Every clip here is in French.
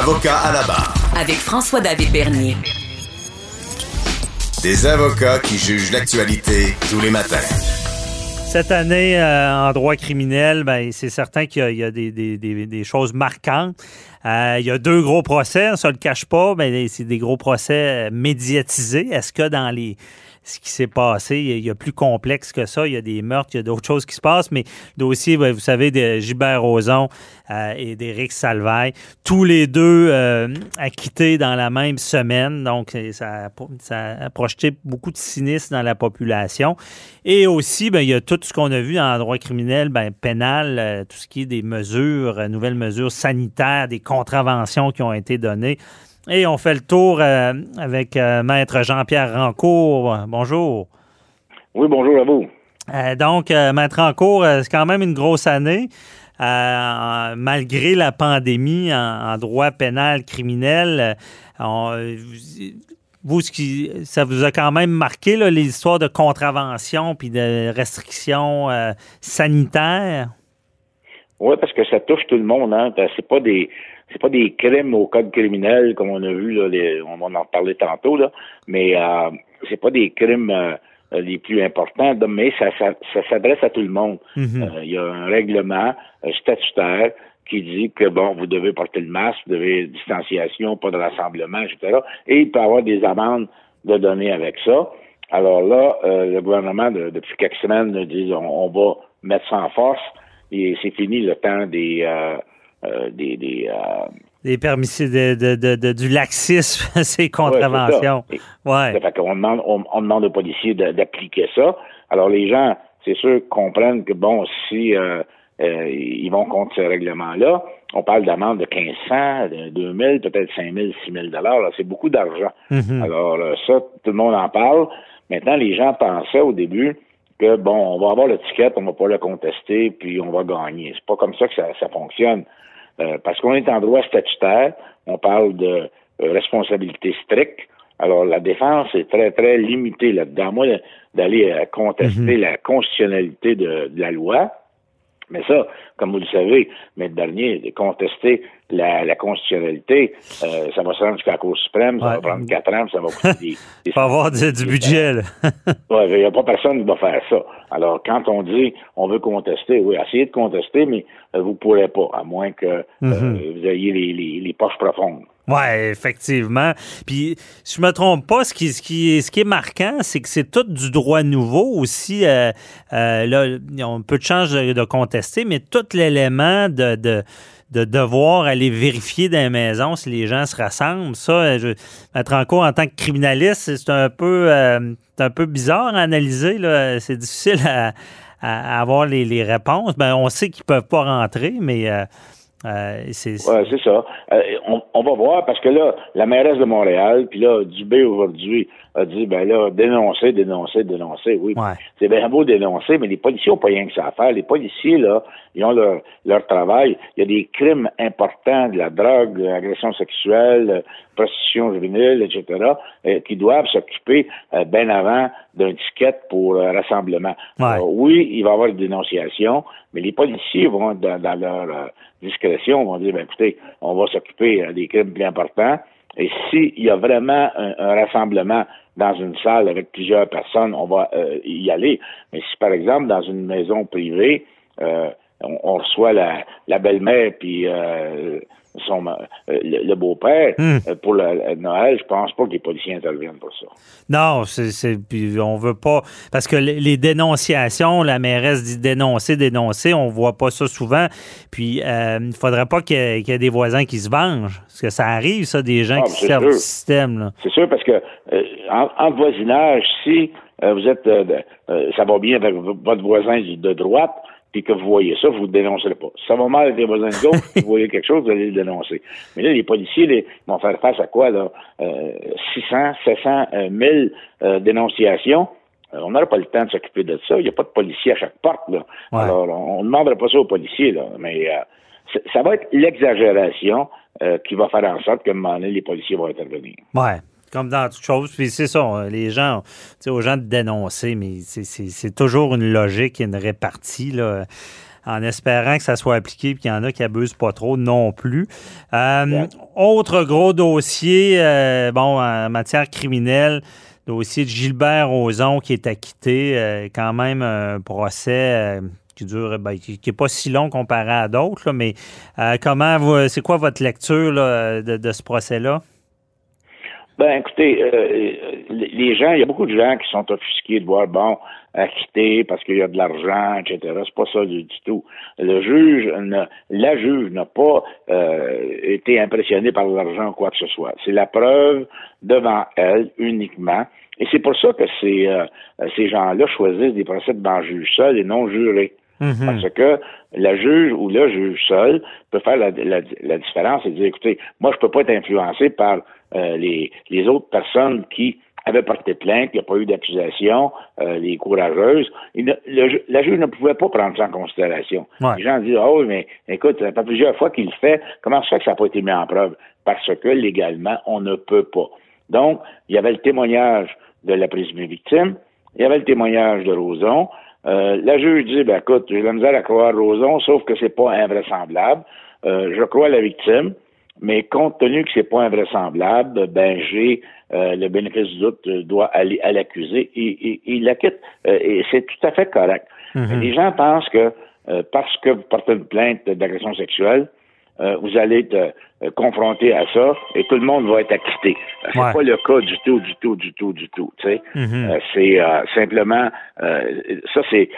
Avocat à la barre. Avec François-David Bernier. Des avocats qui jugent l'actualité tous les matins. Cette année, euh, en droit criminel, ben, c'est certain qu'il y a, des, des, des, des, choses marquantes. Euh, il y a deux gros procès, on ne se le cache pas, mais c'est des gros procès médiatisés. Est-ce que dans les ce qui s'est passé. Il y a plus complexe que ça. Il y a des meurtres, il y a d'autres choses qui se passent, mais le dossier, vous savez, de Gilbert Rozon euh, et d'Éric Salvaille, tous les deux euh, acquittés dans la même semaine. Donc, ça a, projeté beaucoup de cynisme dans la population. Et aussi, ben, il y a tout ce qu'on a vu en droit criminel, ben, pénal, euh, tout ce qui est des mesures, nouvelles mesures sanitaires, des contraventions qui ont été données. Et on fait le tour euh, avec euh, Maître Jean-Pierre Rancourt. Bonjour. Oui, bonjour à vous. Euh, donc, Maître Rancourt, c'est quand même une grosse année. malgré la pandémie en, droit pénal criminel, vous, ça vous a quand même marqué les histoires de contraventions puis de restrictions sanitaires? Oui, parce que ça touche tout le monde. Hein. C'est pas des c'est pas des crimes au code criminel comme on a vu là, on en parlait tantôt là, mais euh, c'est pas des crimes euh, les plus importants, mais ça, ça, s'adresse à tout le monde. Mhm. Euh, il y a un règlement euh, statutaire qui dit que bon, vous devez porter le masque, vous devez distanciation, pas de rassemblement, etc. Et il peut y avoir des amendes de données avec ça. Alors là, le gouvernement, depuis quelques semaines, dit on, on, va mettre ça en force et c'est fini le temps des euh, des, des, euh, des de, du laxisme, ces contraventions. Ouais, Fait qu'on demande, on, demande aux policiers d'appliquer ça. Alors les gens, c'est sûr, comprennent que bon, si euh, ils vont contre ce règlement-là, on parle d'amende de 1500, de 2000, peut-être 5000, 6000 dollars. C'est beaucoup d'argent. Mm-hmm. Alors ça, tout le monde en parle. Maintenant, les gens pensaient au début que bon, on va avoir l'étiquette, on va pas le contester, puis on va gagner. C'est pas comme ça que ça, ça fonctionne. Euh, parce qu'on est en droit statutaire, on parle de euh, responsabilité stricte. Alors, la défense est très, très limitée là-dedans. Moi, d'aller euh, contester mhm. la constitutionnalité de, la loi, mais ça, comme vous le savez, mais dernier, contester la, la constitutionnalité, ça va se rendre jusqu'à la Cour suprême, ça va prendre quatre ans, ça va coûter des... Il faut avoir du, budget, là. il n'y a pas personne qui va faire ça. Alors, quand on dit on veut contester, oui, essayez de contester, mais vous ne pourrez pas, à moins que mhm. vous ayez les, les, les poches profondes. Oui, effectivement. Puis, si je me trompe pas, ce qui, ce qui, est marquant, c'est que c'est tout du droit nouveau aussi. Euh, euh, là, on peut de chance de, contester, mais tout l'élément de, de, de, devoir aller vérifier dans les maisons si les gens se rassemblent, ça, je mettre en cours en tant que criminaliste, c'est un peu, euh, un peu bizarre à analyser. C'est difficile à, avoir les, réponses. Ben, on sait qu'ils peuvent pas rentrer, mais euh, c'est ça. Euh, on, va voir parce que là, la mairesse de Montréal, puis là, Dubé aujourd'hui a dit ben là, dénoncer, dénoncer, dénoncer. Oui. C'est bien beau dénoncer, mais les policiers n'ont pas rien que ça à faire. Les policiers, là, ils ont leur, leur travail. Il y a des crimes importants, de la drogue, de l'agression sexuelle, prostitution juvénile, etc., euh, qui doivent s'occuper bien avant d'un ticket pour rassemblement. oui, il va y avoir une dénonciation, mais les policiers vont dans, dans leur discrétion, vont dire, ben, écoutez, on va s'occuper euh, des crimes plus importants. Et s'il y a vraiment un, rassemblement dans une salle avec plusieurs personnes, on va euh, y aller. Mais si, par exemple, dans une maison privée, euh, on, reçoit la, la belle-mère puis son, euh, le, beau-père hmm. euh, pour le, Noël, je pense pas que les policiers interviennent pour ça. Non, c'est, puis on veut pas parce que les, dénonciations, la mairesse dit dénoncer, dénoncer, on voit pas ça souvent. Puis euh, il faudrait pas qu'il y, ait des voisins qui se vengent, parce que ça arrive ça des gens ah, qui servent le système. C'est sûr parce que en, voisinage, si vous êtes, ça va bien avec votre voisin de droite puis que vous voyez ça, vous ne dénoncerez pas. Si ça va mal avec les voisins de gauche, vous voyez quelque chose, vous allez le dénoncer. Mais là, les policiers les, vont faire face à quoi, là? Euh, 600, 700, 1000 dénonciations. Euh, on n'aura pas le temps de s'occuper de ça. Il n'y a pas de policiers à chaque porte, là. Alors, on ne demandera pas ça aux policiers, là. Mais euh, ça va être l'exagération euh, qui va faire en sorte qu'à un moment donné, les policiers vont intervenir. Ouais comme dans toute chose. Puis c'est ça, les gens, tu sais, aux gens de dénoncer, mais c'est toujours une logique, une répartie. Là. en espérant que ça soit appliqué et qu'il y en a qui abusent pas trop non plus. Euh, autre gros dossier, euh, bon, en matière criminelle, dossier de Gilbert Rozon qui est acquitté, euh, quand même un procès qui dure, ben, qui n'est pas si long comparé à d'autres, mais comment c'est quoi votre lecture de, ce procès-là? Ben, écoutez, les gens, il y a beaucoup de gens qui sont offusqués de voir, bon, acquitté parce qu'il y a de l'argent, etc. C'est pas ça du, tout. Le juge, ne, la juge n'a pas euh, été impressionnée par l'argent ou quoi que ce soit. C'est la preuve devant elle uniquement. Et c'est pour ça que ces, euh, ces gens-là choisissent des procès devant juge seul et non juré. Mm-hmm. Parce que la juge ou le juge seul peut faire la, la, différence et dire, écoutez, moi, je peux pas être influencé par euh, les, les autres personnes qui avait porté plainte, il n'y a pas eu d'accusation, euh, les courageuses. la juge ne pouvait pas prendre ça en considération. Les gens disent, oh oui, mais écoute, ça fait plusieurs fois qu'il le fait, comment ça fait que ça n'a pas été mis en preuve? Parce que légalement, on ne peut pas. Donc, il y avait le témoignage de la présumée victime, il y avait le témoignage de Roson. Euh, la juge dit, ben écoute, j'ai la misère à croire Roson, sauf que c'est pas invraisemblable. Euh, je crois la victime. Mais compte tenu que c'est pas invraisemblable, ben j'ai euh, le bénéfice du doute euh, doit aller à l'accusé et, il l'acquitte. Euh, et c'est tout à fait correct. Mhm. Les gens pensent que parce que vous portez une plainte d'agression sexuelle, vous allez être confronté à ça et tout le monde va être acquitté. C'est pas le cas du tout, du tout, du tout, du tout. Tu sais, mhm. c'est simplement ça, c'est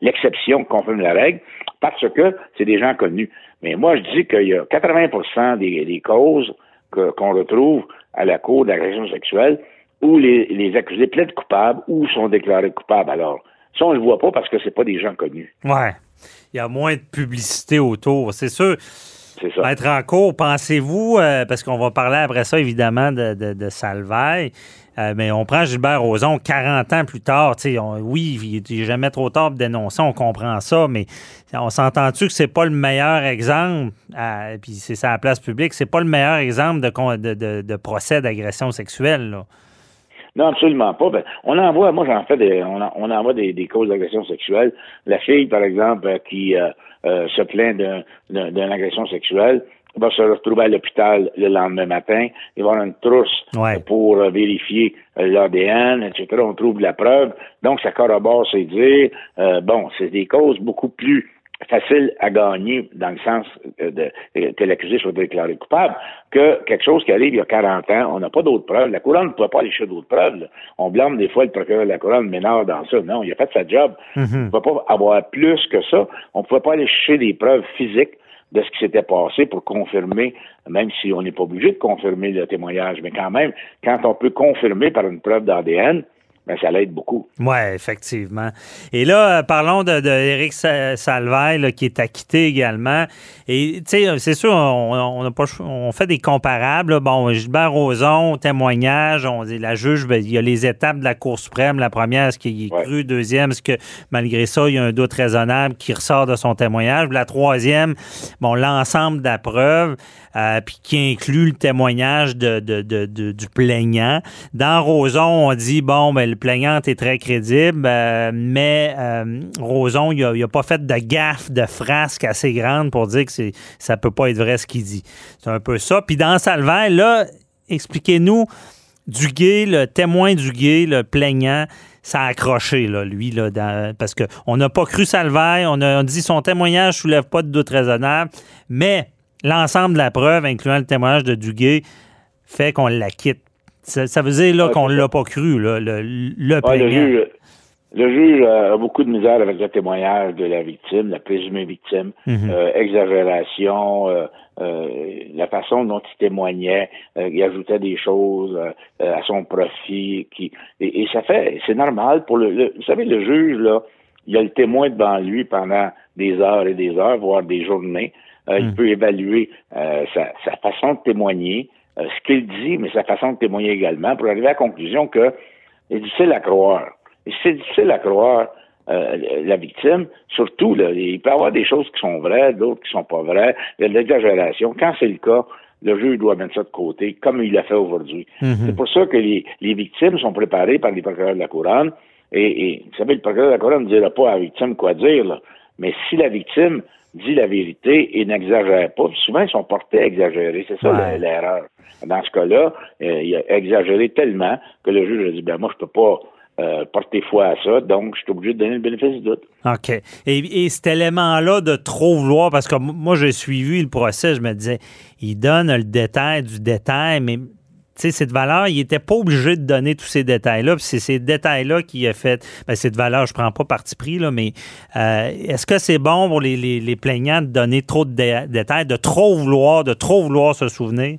l'exception la, confirme la règle parce que c'est des gens connus. Mais moi, je dis qu'il y a 80% des, causes qu'on retrouve à la cour d'agression sexuelle où les, accusés plaident coupables ou sont déclarés coupables. Alors, ça, on ne le voit pas parce que c'est pas des gens connus. Ouais. Il y a moins de publicité autour, c'est sûr. C'est ça. Être en cours, pensez-vous, euh, parce qu'on va parler après ça, évidemment, de, de, de Salvaille, euh, mais on prend Gilbert Rozon 40 ans plus tard. oui, il n'est jamais trop tard de dénoncer, on comprend ça, mais on s'entend-tu que c'est pas le meilleur exemple, puis c'est ça la place publique, c'est pas le meilleur exemple de, de, de, procès d'agression sexuelle? Non, absolument pas. Ben, on envoie, moi j'en fais des, on, on envoie des, des causes d'agression sexuelle. La fille, par exemple, euh, qui euh, se plaint d'une agression sexuelle, va se retrouver à l'hôpital le lendemain matin. Il va avoir une trousse pour euh, vérifier euh, l'ADN, etc. On trouve la preuve. Donc, ça corrobore ses dires. Euh, bon, c'est des causes beaucoup plus faciles à gagner dans le sens de, que l'accusé soit déclaré coupable que quelque chose qui arrive il y a 40 ans. On n'a pas d'autres preuves. La couronne ne peut pas aller chercher d'autres preuves. On blâme des fois le procureur de la couronne ménard dans ça. Non, il a fait sa job. Mm-hmm. On ne peut pas avoir plus que ça. On ne pouvait pas aller chercher des preuves physiques de ce qui s'était passé pour confirmer, même si on n'est pas obligé de confirmer le témoignage, mais quand même, quand on peut confirmer par une preuve d'ADN, ben, ça l'aide beaucoup. Oui, effectivement. Et là, euh, parlons de, de Salvaille, qui est acquitté également. Et, tu sais, c'est sûr, on, pas, on fait des comparables. Bon, Gilbert Rozon, témoignage, on dit la juge, ben, il y a les étapes de la Cour suprême. La première, est-ce qu'il est cru? Deuxième, est-ce que, malgré ça, il y a un doute raisonnable qui ressort de son témoignage? La troisième, bon, l'ensemble de la preuve, euh, puis qui inclut le témoignage de, du plaignant. Dans Rozon, on dit, bon, ben, le plaignant est très crédible, euh, mais euh, Roson, il n'a pas fait de gaffe, de frasque assez grande pour dire que ça peut pas être vrai ce qu'il dit. C'est un peu ça. Puis dans Salvaire, là, expliquez-nous, Duguay, le témoin Duguay, le plaignant, ça a accroché, là, lui, là, parce qu'on n'a pas cru Salvaire, on a dit son témoignage ne soulève pas de doute raisonnable, mais l'ensemble de la preuve, incluant le témoignage de Duguay, fait qu'on la quitte. Ça, veut dire là, qu'on ne l'a pas cru, là, le, le, le juge, a beaucoup de misère avec le témoignage de la victime, la présumée victime, mhm. euh, exagération, euh, euh, la façon dont il témoignait, il ajoutait des choses à son profit, qui et, ça fait, c'est normal pour le, vous savez, le juge là, il a le témoin devant lui pendant des heures et des heures, voire des journées. Il mhm. peut évaluer sa, sa, façon de témoigner, euh, ce qu'il dit, mais sa façon de témoigner également, pour arriver à la conclusion que c'est difficile à croire. Et c'est difficile à croire euh, la victime, surtout, là, il peut y avoir des choses qui sont vraies, d'autres qui sont pas vraies, il y a de l'exagération. Quand c'est le cas, le juge doit mettre ça de côté, comme il l'a fait aujourd'hui. Mm-hmm. C'est pour ça que les, les, victimes sont préparées par les procureurs de la couronne Et, vous savez, le procureur de la couronne ne dira pas à la victime quoi dire, là. mais si la victime dit la vérité et n'exagère pas, souvent ils sont portés à exagérer, c'est ça l'erreur. Dans ce cas-là, euh, il a exagéré tellement que le juge a dit, ben moi je peux pas euh, porter foi à ça, donc je suis obligé de donner le bénéfice du doute. OK. Et, cet élément-là de trop vouloir, parce que moi j'ai suivi le procès, je me disais, il donne le détail du détail, mais sais, cette valeur, il n'était pas obligé de donner tous ces détails-là. C'est ces détails-là qui a fait. Ben, cette valeur, je ne prends pas parti pris, là, mais euh, est-ce que c'est bon pour les, plaignants de donner trop de détails, de trop vouloir, de trop vouloir se souvenir?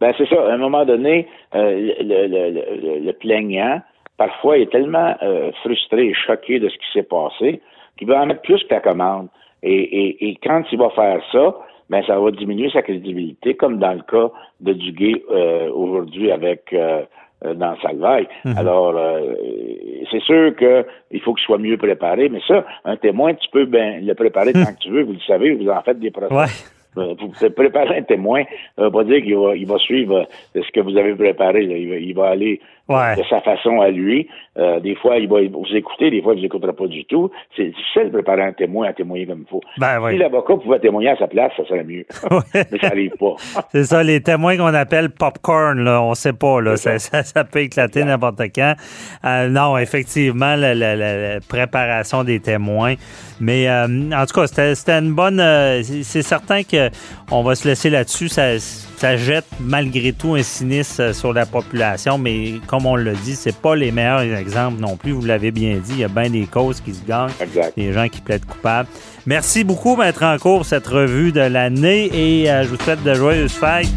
Ben, c'est ça. À un moment donné, euh, le, plaignant, parfois, est tellement euh, frustré et choqué de ce qui s'est passé qu'il va en mettre plus que la commande. Et, et quand il va faire ça, ben ça va diminuer sa crédibilité, comme dans le cas de Duguay euh, aujourd'hui avec euh, euh, dans Salvaille. Mhm. Alors, c'est sûr qu'il faut qu'il soit mieux préparé, mais ça, un témoin, tu peux ben, le préparer tant que tu veux, vous le savez, vous en faites des procès. Euh, vous préparer un témoin, ça veut pas dire qu'il va, il va suivre euh, ce que vous avez préparé. Il, va, il, va, aller de sa façon à lui. Euh, des fois, il va vous écouter, des fois, il vous écoutera pas du tout. C'est difficile de préparer un témoin à témoigner comme il faut. Ben, Si l'avocat pouvait témoigner à sa place, ça serait mieux. Mais ça n'arrive pas. C'est ça, les témoins qu'on appelle popcorn, là, on sait pas, là, ça, ça, peut éclater n'importe quand. non, effectivement, la, la, la, préparation des témoins. Mais en tout cas, c'était une bonne. c'est certain que on va se laisser là-dessus. Ça, jette malgré tout un sinistre euh, sur la population, mais comme on l'a dit, c'est pas les meilleurs exemples non plus. Vous l'avez bien dit, il y a bien des causes qui se gagnent, des gens qui plaident coupables. Merci beaucoup, Maître en cours, cette revue de l'année et euh, je vous souhaite de joyeuses fêtes.